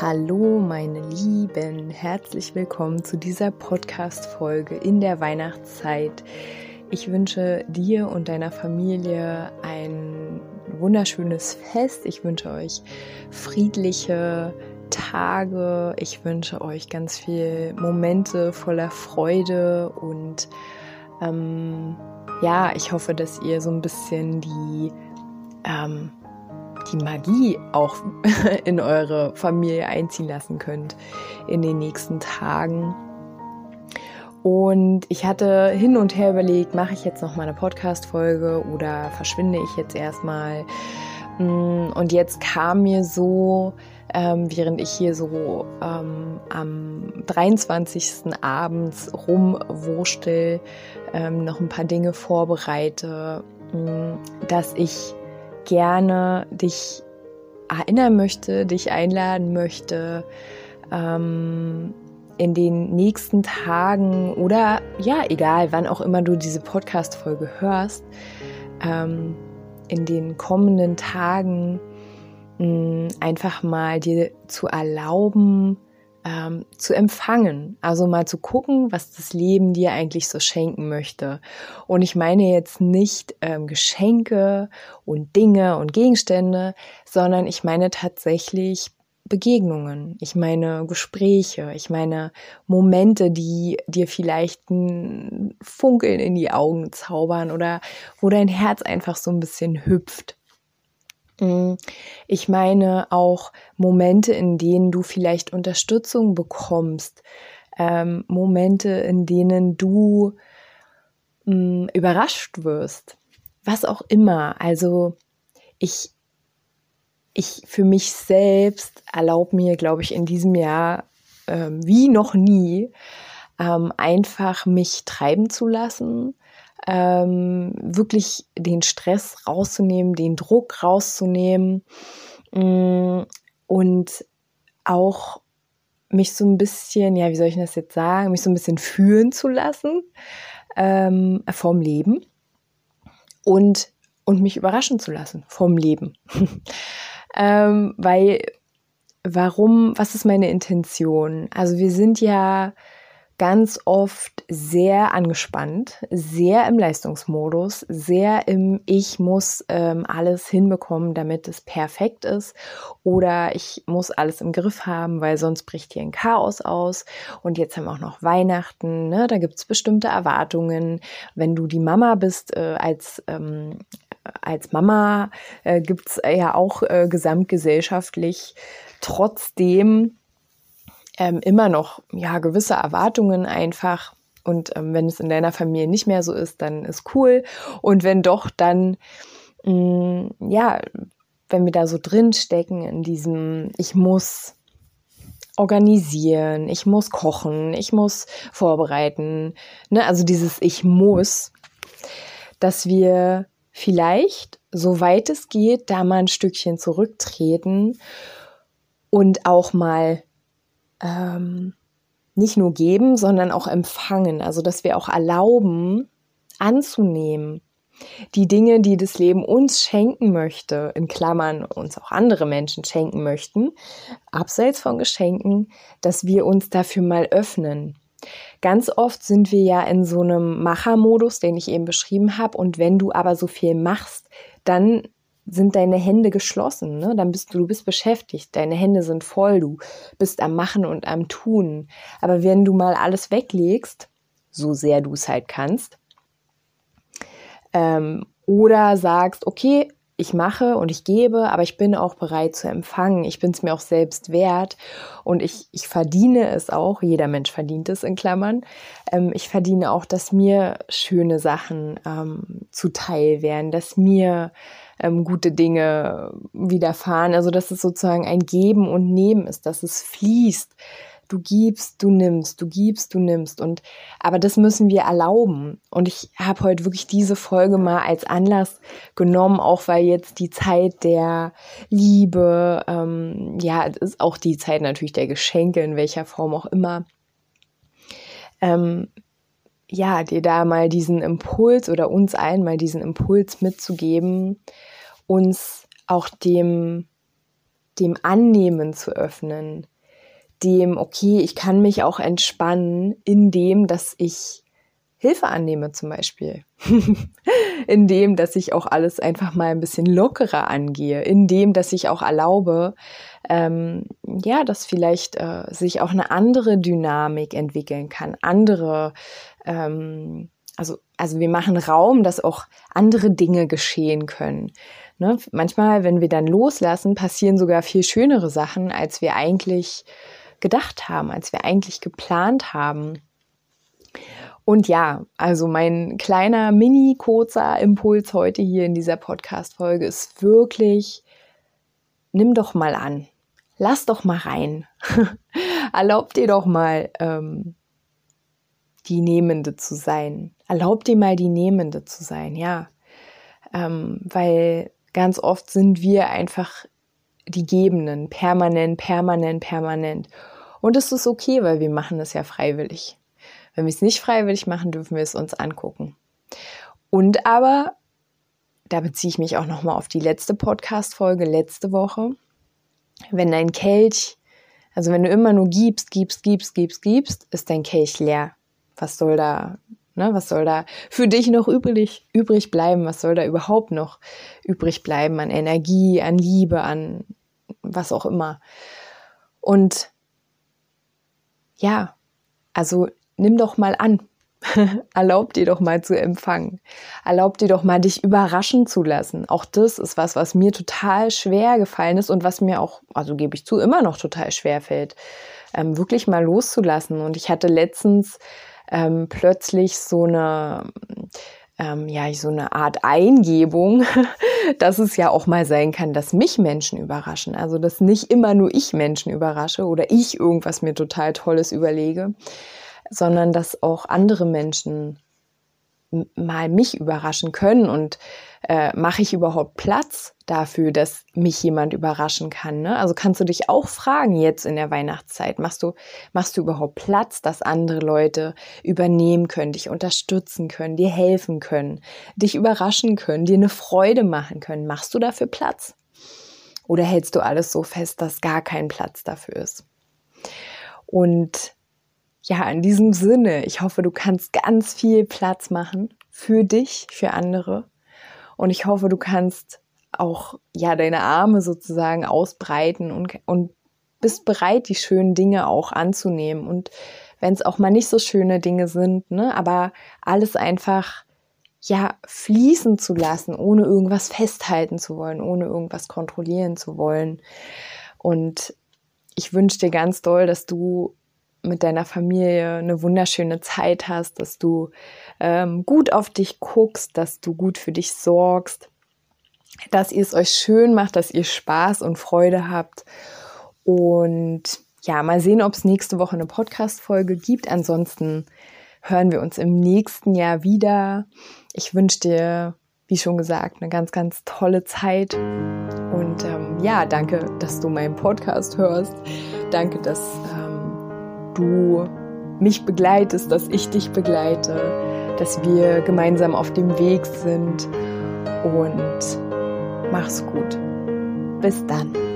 Hallo meine Lieben, herzlich willkommen zu dieser Podcast-Folge in der Weihnachtszeit. Ich wünsche dir und deiner Familie ein wunderschönes Fest. Ich wünsche euch friedliche Tage. Ich wünsche euch ganz viele Momente voller Freude und ähm, ja, ich hoffe, dass ihr so ein bisschen die ähm, die Magie auch in eure Familie einziehen lassen könnt in den nächsten Tagen. Und ich hatte hin und her überlegt, mache ich jetzt noch mal eine Podcast-Folge oder verschwinde ich jetzt erstmal? Mm, und jetzt kam mir so, ähm, während ich hier so ähm, am 23. abends rumwurschtel, ähm, noch ein paar Dinge vorbereite, mm, dass ich gerne dich erinnern möchte, dich einladen möchte, ähm, in den nächsten Tagen oder ja, egal, wann auch immer du diese Podcast-Folge hörst, ähm, in den kommenden Tagen mh, mm, einfach mal dir zu erlauben, ähm, zu empfangen. Also mal zu gucken, was das Leben dir eigentlich so schenken möchte. Und ich meine jetzt nicht ähm, Geschenke und Dinge und Gegenstände, sondern ich meine tatsächlich Begegnungen, ich meine Gespräche, ich meine Momente, die dir vielleicht ein Funkeln in die Augen zaubern oder wo dein Herz einfach so ein bisschen hüpft. Mm, ich meine auch Momente, in denen du vielleicht Unterstützung bekommst, ähm, Momente, in denen du mh, mm, überrascht wirst, was auch immer. Also ich, ich für mich selbst erlaube mir, glaube ich, in diesem Jahr ähm, wie noch nie, ähm, einfach mich treiben zu lassen, ähm, wirklich den Stress rauszunehmen, den Druck rauszunehmen mh, mm, und auch mich so ein bisschen, ja, wie soll ich das jetzt sagen, mich so ein bisschen fühlen zu lassen ähm, vom Leben und, und mich überraschen zu lassen vom Leben. ähm, weil, warum, was ist meine Intention? Also wir sind ja ganz oft sehr angespannt, sehr im Leistungsmodus, sehr im Ich muss ähm, alles hinbekommen, damit es perfekt ist oder ich muss alles im Griff haben, weil sonst bricht hier ein Chaos aus und jetzt haben wir auch noch Weihnachten, ne? da gibt's bestimmte Erwartungen. Wenn du die Mama bist äh, als ähm, als Mama äh, gibt's ja auch äh, gesamtgesellschaftlich trotzdem ähm, immer noch ja gewisse Erwartungen einfach. Und ähm, wenn es in deiner Familie nicht mehr so ist, dann ist cool. Und wenn doch, dann mh, mm, ja, wenn wir da so drin stecken in diesem, ich muss organisieren, ich muss kochen, ich muss vorbereiten, ne? also dieses Ich muss, dass wir vielleicht, soweit es geht, da mal ein Stückchen zurücktreten und auch mal ähm, nicht nur geben, sondern auch empfangen. Also dass wir auch erlauben, anzunehmen. Die Dinge, die das Leben uns schenken möchte, in Klammern uns auch andere Menschen schenken möchten, abseits von Geschenken, dass wir uns dafür mal öffnen. Ganz oft sind wir ja in so einem Machermodus, den ich eben beschrieben habe. Und wenn du aber so viel machst, dann sind deine Hände geschlossen, ne? Dann bist du, du bist beschäftigt, deine Hände sind voll, du bist am Machen und am Tun. Aber wenn du mal alles weglegst, so sehr du es halt kannst, ähm, oder sagst, okay, ich mache und ich gebe, aber ich bin auch bereit zu empfangen. Ich bin es mir auch selbst wert und ich, ich verdiene es auch. Jeder Mensch verdient es in Klammern. Ähm, ich verdiene auch, dass mir schöne Sachen ähm, zuteil werden, dass mir ähm, gute Dinge widerfahren. Also dass es sozusagen ein Geben und Nehmen ist, dass es fließt, du gibst, du nimmst, du gibst, du nimmst. Und aber das müssen wir erlauben. Und ich habe heute wirklich diese Folge mal als Anlass genommen, auch weil jetzt die Zeit der Liebe, ähm, ja, es ist auch die Zeit natürlich der Geschenke, in welcher Form auch immer. Ähm, ja, dir da mal diesen Impuls oder uns allen mal diesen Impuls mitzugeben, uns auch dem, dem Annehmen zu öffnen, dem, okay, ich kann mich auch entspannen, indem, dass ich Hilfe annehme zum Beispiel. indem, dass ich auch alles einfach mal ein bisschen lockerer angehe, indem, dass ich auch erlaube, ähm, ja, dass vielleicht äh, sich auch eine andere Dynamik entwickeln kann, andere, ähm, also, also wir machen Raum, dass auch andere Dinge geschehen können. Ne? Manchmal, wenn wir dann loslassen, passieren sogar viel schönere Sachen, als wir eigentlich gedacht haben, als wir eigentlich geplant haben. Und ja, also mein kleiner mini kurzer Impuls heute hier in dieser Podcast-Folge ist wirklich, nimm doch mal an. Lass doch mal rein. Erlaub dir doch mal, ähm, die Nehmende zu sein. Erlaub dir mal, die Nehmende zu sein, ja. Ähm, weil ganz oft sind wir einfach die Gebenden, permanent, permanent, permanent. Und es ist okay, weil wir machen es ja freiwillig. Wenn wir es nicht freiwillig machen, dürfen wir es uns angucken. Und aber, da beziehe ich mich auch nochmal auf die letzte Podcast-Folge letzte Woche. Wenn dein Kelch, also wenn du immer nur gibst, gibst, gibst, gibst, gibst, ist dein Kelch leer. Was soll da, ne, was soll da für dich noch übrig, übrig bleiben? Was soll da überhaupt noch übrig bleiben an Energie, an Liebe, an was auch immer? Und ja, also nimm doch mal an. Erlaub dir doch mal zu empfangen. Erlaub dir doch mal, dich überraschen zu lassen. Auch das ist was, was mir total schwer gefallen ist und was mir auch, also gebe ich zu, immer noch total schwer fällt, ähm, wirklich mal loszulassen. Und ich hatte letztens ähm, plötzlich so eine, ähm, ja, so eine Art Eingebung, dass es ja auch mal sein kann, dass mich Menschen überraschen. Also, dass nicht immer nur ich Menschen überrasche oder ich irgendwas mir total Tolles überlege, sondern dass auch andere Menschen mal mich überraschen können und äh, mache ich überhaupt Platz dafür, dass mich jemand überraschen kann? Ne? Also kannst du dich auch fragen jetzt in der Weihnachtszeit, machst du, machst du überhaupt Platz, dass andere Leute übernehmen können, dich unterstützen können, dir helfen können, dich überraschen können, dir eine Freude machen können? Machst du dafür Platz? Oder hältst du alles so fest, dass gar kein Platz dafür ist? Und ja, in diesem Sinne, ich hoffe, du kannst ganz viel Platz machen für dich, für andere. Und ich hoffe, du kannst auch, ja, deine Arme sozusagen ausbreiten und, und bist bereit, die schönen Dinge auch anzunehmen. Und wenn es auch mal nicht so schöne Dinge sind, ne, aber alles einfach, ja, fließen zu lassen, ohne irgendwas festhalten zu wollen, ohne irgendwas kontrollieren zu wollen. Und ich wünsche dir ganz doll, dass du mit deiner Familie eine wunderschöne Zeit hast, dass du ähm, gut auf dich guckst, dass du gut für dich sorgst, dass ihr es euch schön macht, dass ihr Spaß und Freude habt. Und ja, mal sehen, ob es nächste Woche eine Podcast-Folge gibt. Ansonsten hören wir uns im nächsten Jahr wieder. Ich wünsche dir, wie schon gesagt, eine ganz, ganz tolle Zeit. Und ähm, ja, danke, dass du meinen Podcast hörst. Danke, dass ähm, du mich begleitest, dass ich dich begleite, dass wir gemeinsam auf dem Weg sind. Und Mach's gut. Bis dann.